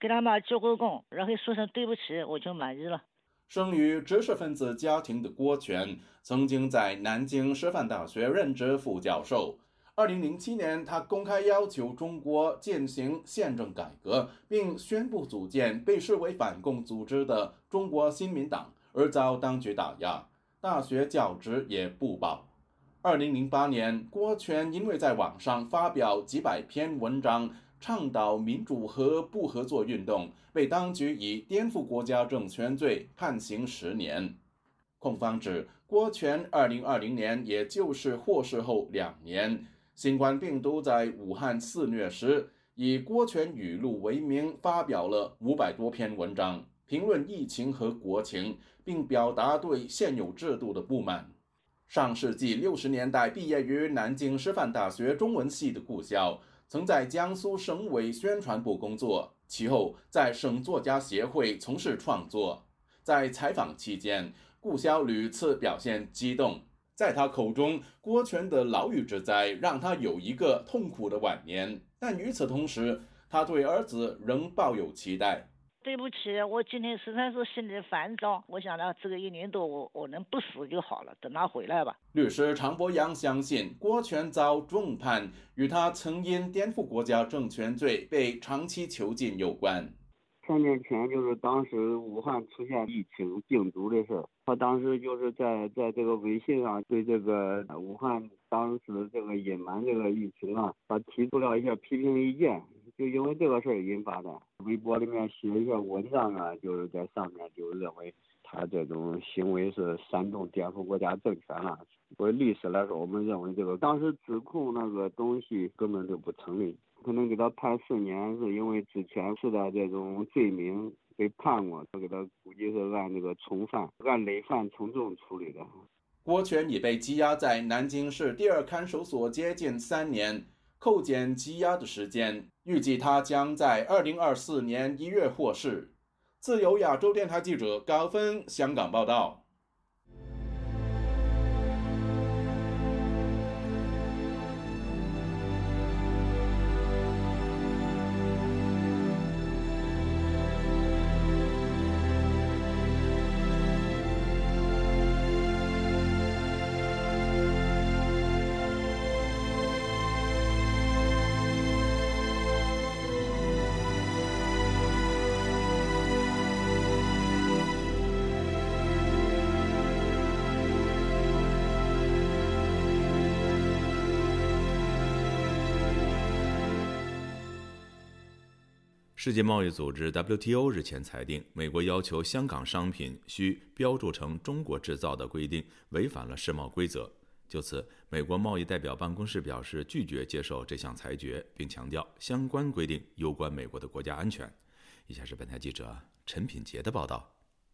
[SPEAKER 23] 给他妈鞠个躬，然后说声对不起，我就满意了。
[SPEAKER 22] 生于知识分子家庭的郭全，曾经在南京师范大学任职副教授。二零零七年，他公开要求中国进行宪政改革，并宣布组建被视为反共组织的中国新民党，而遭当局打压，大学教职也不保。二零零八年，郭全因为在网上发表几百篇文章，倡导民主和不合作运动，被当局以颠覆国家政权罪判刑十年。控方指，郭全二零二零年，也就是获释后两年。新冠病毒在武汉肆虐时，以郭全语录为名发表了五百多篇文章，评论疫情和国情，并表达对现有制度的不满。上世纪六十年代毕业于南京师范大学中文系的顾潇，曾在江苏省委宣传部工作，其后在省作家协会从事创作。在采访期间，顾潇屡次表现激动。在他口中，郭全的牢狱之灾让他有一个痛苦的晚年，但与此同时，他对儿子仍抱有期待。
[SPEAKER 23] 对不起，我今天实在是心里烦躁。我想呢，这个一年多，我我能不死就好了，等他回来吧。
[SPEAKER 22] 律师常博阳相信，郭全遭重判与他曾因颠覆国家政权罪被长期囚禁有关。
[SPEAKER 24] 三年前就是当时武汉出现疫情病毒的事儿，他当时就是在在这个微信上对这个武汉当时这个隐瞒这个疫情啊，他提出了一些批评意见，就因为这个事儿引发的。微博里面写一些文章啊，就是在上面就认为他这种行为是煽动颠覆国家政权了。作为历史来说，我们认为这个当时指控那个东西根本就不成立。可能给他判四年，是因为之前是的这种罪名被判过，他给他估计是按这个从犯，按累犯从重处理的。
[SPEAKER 22] 郭全已被羁押在南京市第二看守所接近三年，扣减羁押的时间，预计他将在二零二四年一月获释。自由亚洲电台记者高峰香港报道。
[SPEAKER 2] 世界贸易组织 WTO 日前裁定，美国要求香港商品需标注成“中国制造”的规定违反了世贸规则。就此，美国贸易代表办公室表示拒绝接受这项裁决，并强调相关规定攸关美国的国家安全。以下是本台记者陈品杰的报道。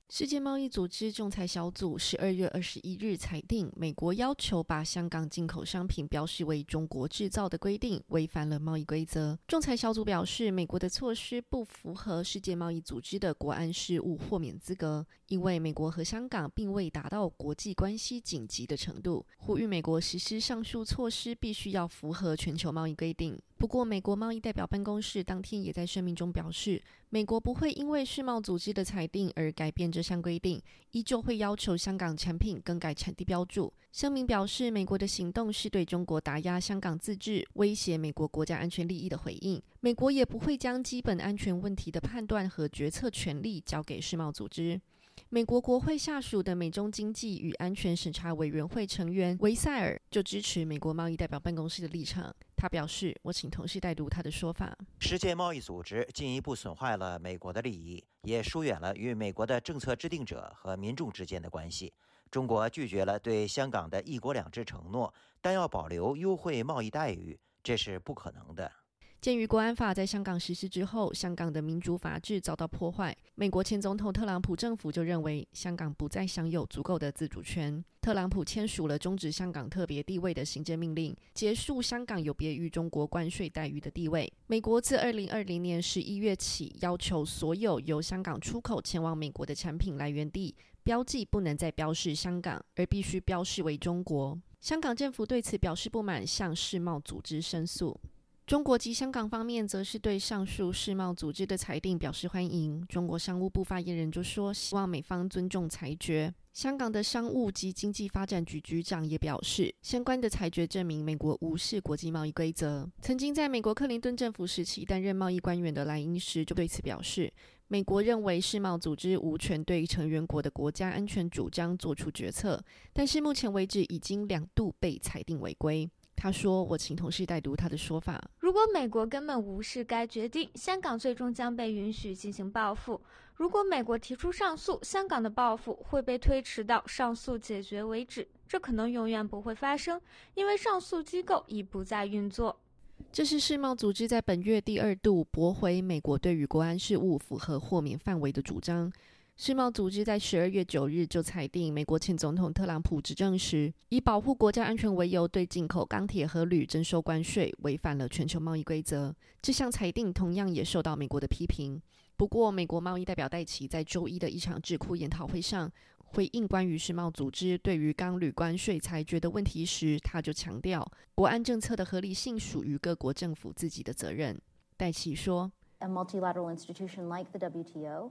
[SPEAKER 25] 世界贸易组织仲裁小组十二月二十一日裁定，美国要求把香港进口商品标示为“中国制造”的规定违反了贸易规则。仲裁小组表示，美国的措施不符合世界贸易组织的国安事务豁免资格，因为美国和香港并未达到国际关系紧急的程度，呼吁美国实施上述措施必须要符合全球贸易规定。不过，美国贸易代表办公室当天也在声明中表示，美国不会因为世贸组织的裁定而改变这项规定，依旧会要求香港产品更改产地标注。声明表示，美国的行动是对中国打压香港自治、威胁美国国家安全利益的回应。美国也不会将基本安全问题的判断和决策权力交给世贸组织。美国国会下属的美中经济与安全审查委员会成员维塞尔就支持美国贸易代表办公室的立场。他表示：“我请同事代读他的说法。
[SPEAKER 26] 世界贸易组织进一步损坏了美国的利益，也疏远了与美国的政策制定者和民众之间的关系。中国拒绝了对香港的一国两制承诺，但要保留优惠贸易待遇，这是不可能的。”
[SPEAKER 25] 鉴于国安法在香港实施之后，香港的民主法治遭到破坏，美国前总统特朗普政府就认为香港不再享有足够的自主权。特朗普签署了终止香港特别地位的行政命令，结束香港有别于中国关税待遇的地位。美国自二零二零年十一月起，要求所有由香港出口前往美国的产品来源地标记不能再标示香港，而必须标示为中国。香港政府对此表示不满，向世贸组织申诉。中国及香港方面则是对上述世贸组织的裁定表示欢迎。中国商务部发言人就说，希望美方尊重裁决。香港的商务及经济发展局局长也表示，相关的裁决证明美国无视国际贸易规则。曾经在美国克林顿政府时期担任贸易官员的莱茵斯就对此表示，美国认为世贸组织无权对成员国的国家安全主张做出决策，但是目前为止已经两度被裁定违规。他说：“我请同事代读他的说法。
[SPEAKER 15] 如果美国根本无视该决定，香港最终将被允许进行报复。如果美国提出上诉，香港的报复会被推迟到上诉解决为止。这可能永远不会发生，因为上诉机构已不再运作。”
[SPEAKER 25] 这是世贸组织在本月第二度驳回美国对于国安事务符合豁免范围的主张。世贸组织在十二月九日就裁定，美国前总统特朗普执政时，以保护国家安全为由，对进口钢铁和铝征收关税，违反了全球贸易规则。这项裁定同样也受到美国的批评。不过，美国贸易代表戴奇在周一的一场智库研讨会上回应关于世贸组织对于钢铝关税裁决的问题时，他就强调，国安政策的合理性属于各国政府自己的责任。戴奇说：“A multilateral institution like the WTO.”。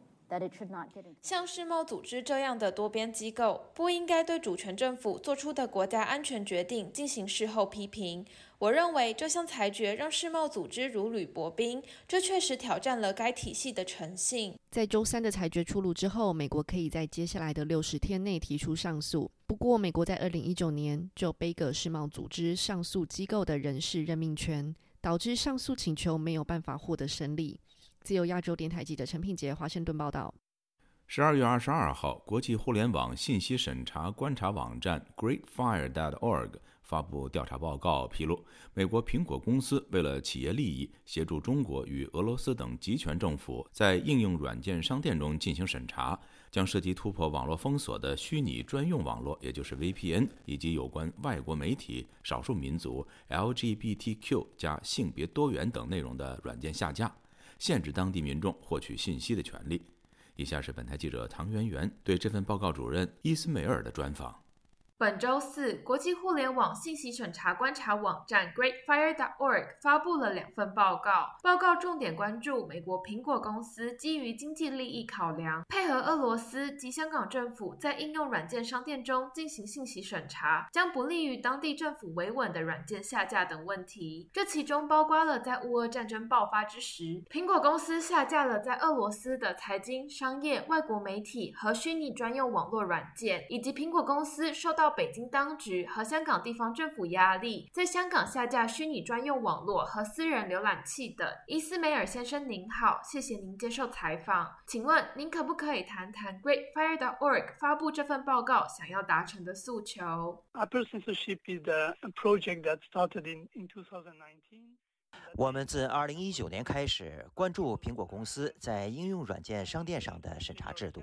[SPEAKER 27] 像世贸组织这样的多边机构，不应该对主权政府做出的国家安全决定进行事后批评。我认为这项裁决让世贸组织如履薄冰，这确实挑战了该体系的诚信。
[SPEAKER 25] 在周三的裁决出炉之后，美国可以在接下来的六十天内提出上诉。不过，美国在二零一九年就背给世贸组织上诉机构的人事任命权，导致上诉请求没有办法获得审理。自由亚洲电台记者陈品杰华盛顿报道：
[SPEAKER 2] 十二月二十二号，国际互联网信息审查观察网站 GreatFire.org 发布调查报告，披露美国苹果公司为了企业利益，协助中国与俄罗斯等集权政府在应用软件商店中进行审查，将涉及突破网络封锁的虚拟专用网络，也就是 VPN，以及有关外国媒体、少数民族、LGBTQ 加性别多元等内容的软件下架。限制当地民众获取信息的权利。以下是本台记者唐媛媛对这份报告主任伊斯梅尔的专访。
[SPEAKER 27] 本周四，国际互联网信息审查观察网站 GreatFire.org 发布了两份报告。报告重点关注美国苹果公司基于经济利益考量，配合俄罗斯及香港政府在应用软件商店中进行信息审查，将不利于当地政府维稳的软件下架等问题。这其中包括了在乌俄战争爆发之时，苹果公司下架了在俄罗斯的财经、商业、外国媒体和虚拟专用网络软件，以及苹果公司受到北京当局和香港地方政府压力，在香港下架虚拟专用网络和私人浏览器等。伊斯梅尔先生您好，谢谢您接受采访。请问您可不可以谈谈 GreatFire.org 发布这份报告想要达成的诉求
[SPEAKER 28] ？Apple censorship is a project that started in in 2019.
[SPEAKER 26] 我们自2019年开始关注苹果公司在应用软件商店上的审查制度。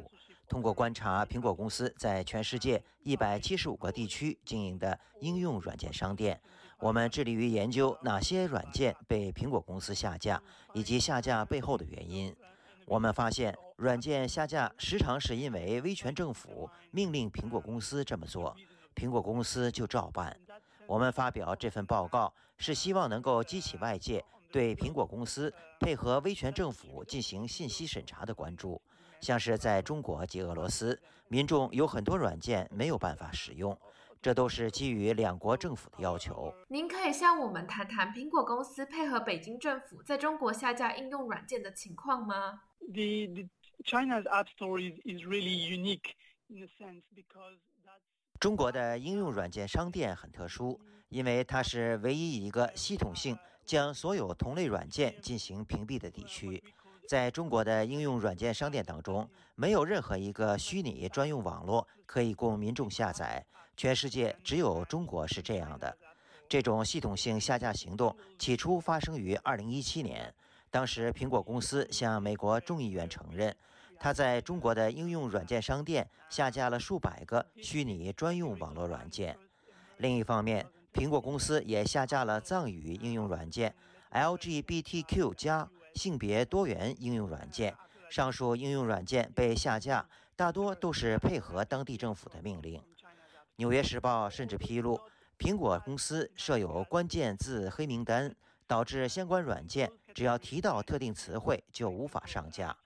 [SPEAKER 26] 通过观察苹果公司在全世界一百七十五个地区经营的应用软件商店，我们致力于研究哪些软件被苹果公司下架，以及下架背后的原因。我们发现，软件下架时常是因为威权政府命令苹果公司这么做，苹果公司就照办。我们发表这份报告是希望能够激起外界对苹果公司配合威权政府进行信息审查的关注。像是在中国及俄罗斯，民众有很多软件没有办法使用，这都是基于两国政府的要求。
[SPEAKER 27] 您可以向我们谈谈苹果公司配合北京政府在中国下架应用软件的情况吗
[SPEAKER 28] ？The the China's App Store is is really unique in a sense because
[SPEAKER 26] 中国的应用软件商店很特殊，因为它是唯一一个系统性将所有同类软件进行屏蔽的地区。在中国的应用软件商店当中，没有任何一个虚拟专用网络可以供民众下载，全世界只有中国是这样的。这种系统性下架行动起初发生于2017年，当时苹果公司向美国众议院承认。他在中国的应用软件商店下架了数百个虚拟专用网络软件。另一方面，苹果公司也下架了藏语应用软件、LGBTQ+ 加性别多元应用软件。上述应用软件被下架，大多都是配合当地政府的命令。《纽约时报》甚至披露，苹果公司设有关键字黑名单，导致相关软件只要提到特定词汇就无法上架。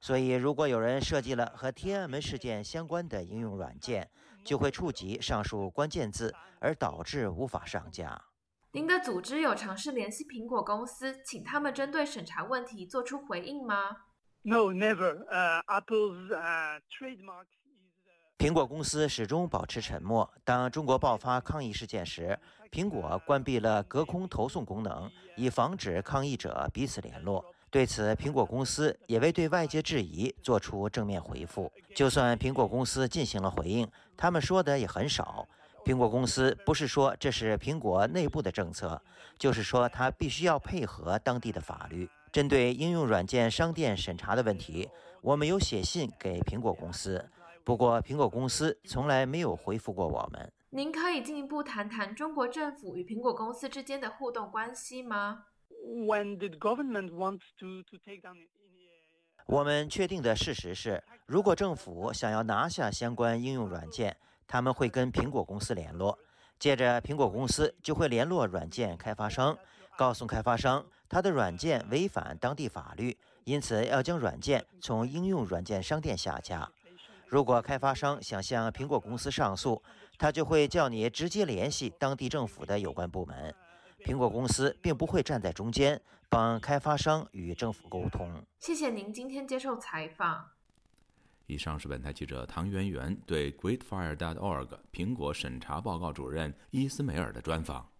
[SPEAKER 26] 所以，如果有人设计了和天安门事件相关的应用软件，就会触及上述关键字，而导致无法上架。
[SPEAKER 27] 您的组织有尝试联系苹果公司，请他们针对审查问题做出回应吗
[SPEAKER 28] ？No, never. Apple's trademark.
[SPEAKER 26] 苹果公司始终保持沉默。当中国爆发抗议事件时，苹果关闭了隔空投送功能，以防止抗议者彼此联络。对此，苹果公司也未对外界质疑做出正面回复。就算苹果公司进行了回应，他们说的也很少。苹果公司不是说这是苹果内部的政策，就是说它必须要配合当地的法律。针对应用软件商店审查的问题，我们有写信给苹果公司，不过苹果公司从来没有回复过我们。
[SPEAKER 27] 您可以进一步谈谈中国政府与苹果公司之间的互动关系吗
[SPEAKER 28] ？when did government wants to to take down
[SPEAKER 26] 我们确定的事实是，如果政府想要拿下相关应用软件，他们会跟苹果公司联络，接着苹果公司就会联络软件开发商，告诉开发商他的软件违反当地法律，因此要将软件从应用软件商店下架。如果开发商想向苹果公司上诉，他就会叫你直接联系当地政府的有关部门。苹果公司并不会站在中间帮开发商与政府沟通。
[SPEAKER 27] 谢谢您今天接受采访。
[SPEAKER 2] 以上是本台记者唐媛媛对 GreatFire.org 苹果审查报告主任伊斯梅尔的专访。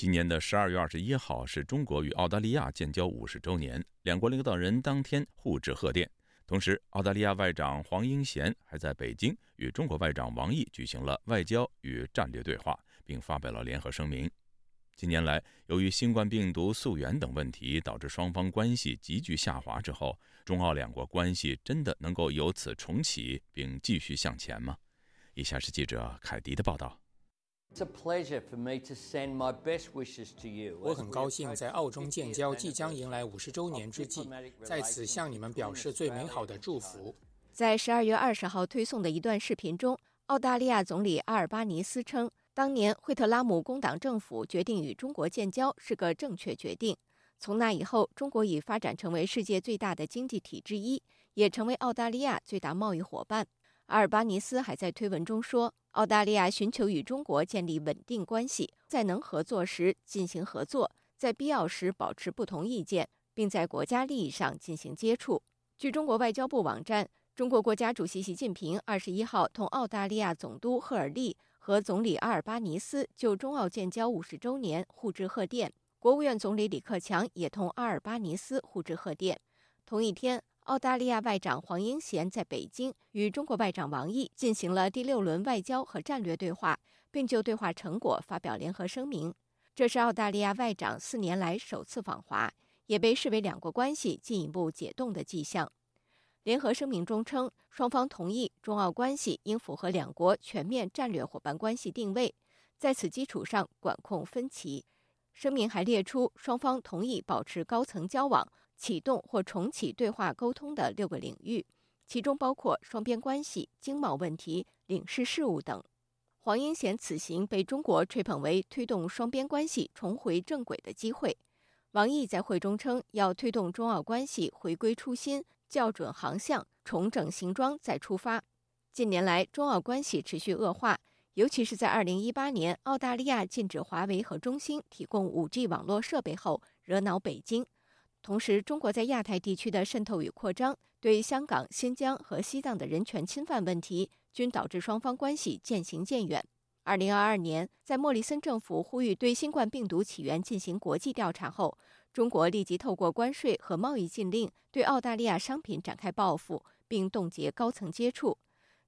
[SPEAKER 2] 今年的十二月二十一号是中国与澳大利亚建交五十周年，两国领导人当天互致贺电。同时，澳大利亚外长黄英贤还在北京与中国外长王毅举行了外交与战略对话，并发表了联合声明。近年来，由于新冠病毒溯源等问题，导致双方关系急剧下滑之后，中澳两国关系真的能够由此重启并继续向前吗？以下是记者凯迪的报道。
[SPEAKER 29] 我很高兴在澳中建交即将迎来五十周年之际，在此向你们表示最美好的祝福。
[SPEAKER 7] 在十二月二十号推送的一段视频中，澳大利亚总理阿尔巴尼斯称，当年惠特拉姆工党政府决定与中国建交是个正确决定。从那以后，中国已发展成为世界最大的经济体之一，也成为澳大利亚最大贸易伙伴。阿尔巴尼斯还在推文中说，澳大利亚寻求与中国建立稳定关系，在能合作时进行合作，在必要时保持不同意见，并在国家利益上进行接触。据中国外交部网站，中国国家主席习近平二十一号同澳大利亚总督赫尔利和总理阿尔巴尼斯就中澳建交五十周年互致贺电，国务院总理李克强也同阿尔巴尼斯互致贺电。同一天。澳大利亚外长黄英贤在北京与中国外长王毅进行了第六轮外交和战略对话，并就对话成果发表联合声明。这是澳大利亚外长四年来首次访华，也被视为两国关系进一步解冻的迹象。联合声明中称，双方同意中澳关系应符合两国全面战略伙伴关系定位，在此基础上管控分歧。声明还列出双方同意保持高层交往。启动或重启对话沟通的六个领域，其中包括双边关系、经贸问题、领事事务等。黄英贤此行被中国吹捧为推动双边关系重回正轨的机会。王毅在会中称，要推动中澳关系回归初心，校准航向，重整行装再出发。近年来，中澳关系持续恶化，尤其是在2018年澳大利亚禁止华为和中兴提供 5G 网络设备后，惹恼北京。同时，中国在亚太地区的渗透与扩张，对香港、新疆和西藏的人权侵犯问题，均导致双方关系渐行渐远。二零二二年，在莫里森政府呼吁对新冠病毒起源进行国际调查后，中国立即透过关税和贸易禁令对澳大利亚商品展开报复，并冻结高层接触。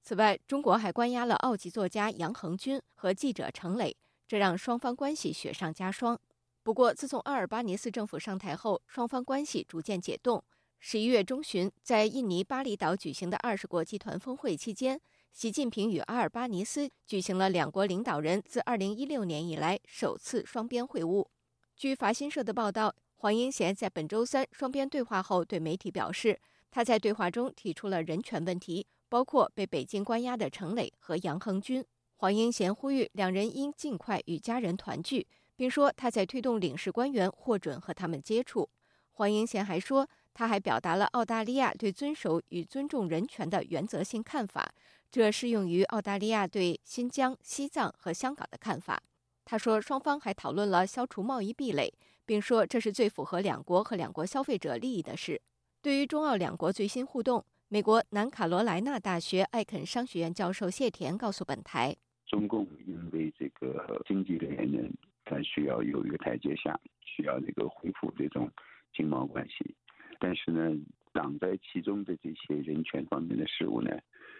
[SPEAKER 7] 此外，中国还关押了澳籍作家杨恒军和记者程磊，这让双方关系雪上加霜。不过，自从阿尔巴尼斯政府上台后，双方关系逐渐解冻。十一月中旬，在印尼巴厘岛举行的二十国集团峰会期间，习近平与阿尔巴尼斯举行了两国领导人自二零一六年以来首次双边会晤。据法新社的报道，黄英贤在本周三双边对话后对媒体表示，他在对话中提出了人权问题，包括被北京关押的程磊和杨恒军。黄英贤呼吁两人应尽快与家人团聚。并说他在推动领事官员获准和他们接触。黄英贤还说，他还表达了澳大利亚对遵守与尊重人权的原则性看法，这适用于澳大利亚对新疆、西藏和香港的看法。他说，双方还讨论了消除贸易壁垒，并说这是最符合两国和两国消费者利益的事。对于中澳两国最新互动，美国南卡罗来纳大学艾肯商学院教授谢田告诉本台：“
[SPEAKER 30] 中共因为这个经济的原因。”它需要有一个台阶下，需要那个恢复这种经贸关系，但是呢，挡在其中的这些人权方面的事务呢，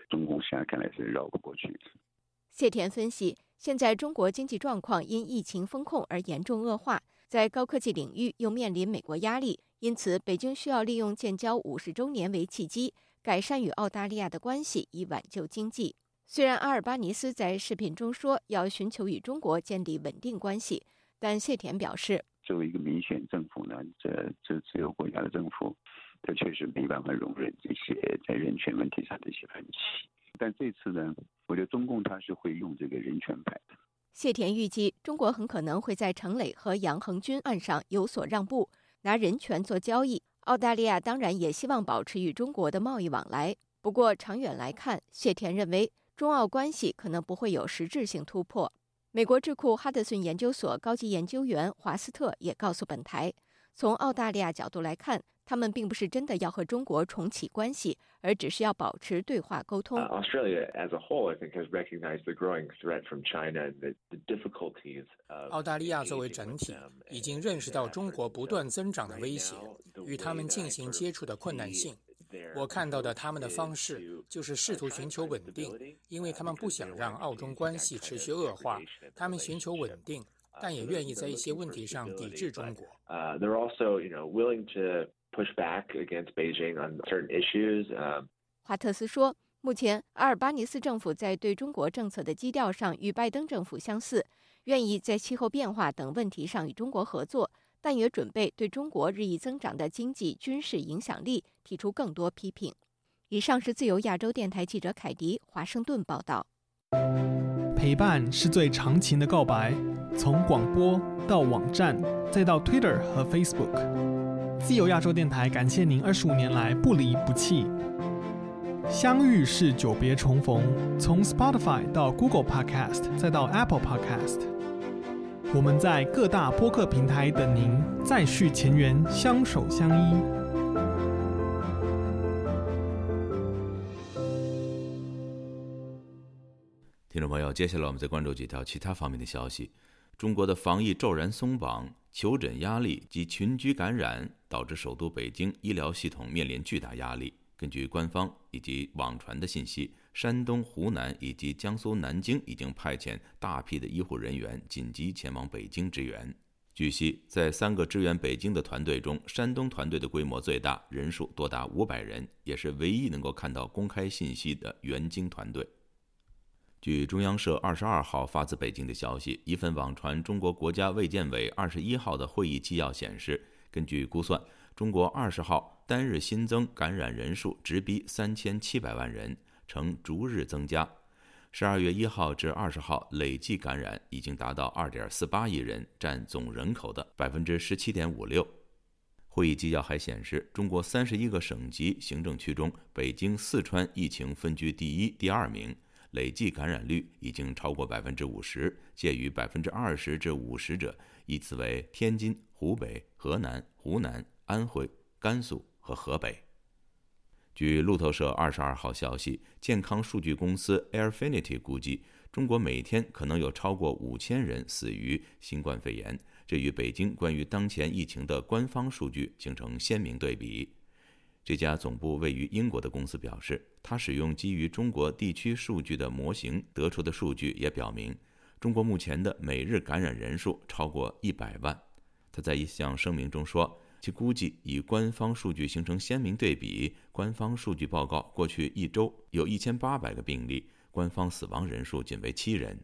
[SPEAKER 30] 中共现在看来是绕不过去。
[SPEAKER 7] 谢田分析，现在中国经济状况因疫情风控而严重恶化，在高科技领域又面临美国压力，因此北京需要利用建交五十周年为契机，改善与澳大利亚的关系，以挽救经济。虽然阿尔巴尼斯在视频中说要寻求与中国建立稳定关系，但谢田表示，
[SPEAKER 30] 作为一个民选政府呢，这这自由国家的政府，他确实没办法容忍这些在人权问题上的一些分歧。但这次呢，我觉得中共他是会用这个人权牌的。
[SPEAKER 7] 谢田预计，中国很可能会在程磊和杨恒军案上有所让步，拿人权做交易。澳大利亚当然也希望保持与中国的贸易往来，不过长远来看，谢田认为。中澳关系可能不会有实质性突破。美国智库哈德逊研究所高级研究员华斯特也告诉本台，从澳大利亚角度来看，他们并不是真的要和中国重启关系，而只是要保持对话沟通。
[SPEAKER 29] 澳大利亚作为整体已经认识到中国不断增长的威胁，与他们进行接触的困难性。我看到的他们的方式就是试图寻求稳定，因为他们不想让澳中关系持续恶化。他们寻求稳定，但也愿意在一些问题上抵制中国。
[SPEAKER 31] 呃，they're also, you know, willing to push back against Beijing on certain issues.
[SPEAKER 7] 华特斯说，目前阿尔巴尼斯政府在对中国政策的基调上与拜登政府相似，愿意在气候变化等问题上与中国合作。但也准备对中国日益增长的经济、军事影响力提出更多批评。以上是自由亚洲电台记者凯迪华盛顿报道。
[SPEAKER 32] 陪伴是最长情的告白，从广播到网站，再到 Twitter 和 Facebook。自由亚洲电台感谢您二十五年来不离不弃。相遇是久别重逢，从 Spotify 到 Google Podcast，再到 Apple Podcast。我们在各大播客平台等您，再续前缘，相守相依。
[SPEAKER 2] 听众朋友，接下来我们再关注几条其他方面的消息。中国的防疫骤然松绑，求诊压力及群居感染导致首都北京医疗系统面临巨大压力。根据官方以及网传的信息，山东、湖南以及江苏南京已经派遣大批的医护人员紧急前往北京支援。据悉，在三个支援北京的团队中，山东团队的规模最大，人数多达五百人，也是唯一能够看到公开信息的援京团队。据中央社二十二号发自北京的消息，一份网传中国国家卫健委二十一号的会议纪要显示，根据估算，中国二十号单日新增感染人数直逼三千七百万人，呈逐日增加。十二月一号至二十号累计感染已经达到二点四八亿人，占总人口的百分之十七点五六。会议纪要还显示，中国三十一个省级行政区中，北京、四川疫情分居第一、第二名。累计感染率已经超过百分之五十，介于百分之二十至五十者依次为天津、湖北、河南、湖南、安徽、甘肃和河北。据路透社二十二号消息，健康数据公司 Airfinity 估计，中国每天可能有超过五千人死于新冠肺炎，这与北京关于当前疫情的官方数据形成鲜明对比。这家总部位于英国的公司表示，它使用基于中国地区数据的模型得出的数据也表明，中国目前的每日感染人数超过一百万。他在一项声明中说，其估计与官方数据形成鲜明对比。官方数据报告，过去一周有一千八百个病例，官方死亡人数仅为七人。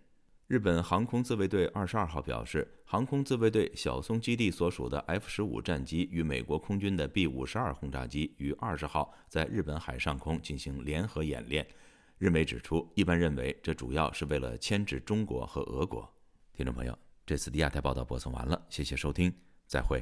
[SPEAKER 2] 日本航空自卫队二十二号表示，航空自卫队小松基地所属的 F 十五战机与美国空军的 B 五十二轰炸机于二十号在日本海上空进行联合演练。日媒指出，一般认为这主要是为了牵制中国和俄国。听众朋友，这次的亚太报道播送完了，谢谢收听，再会。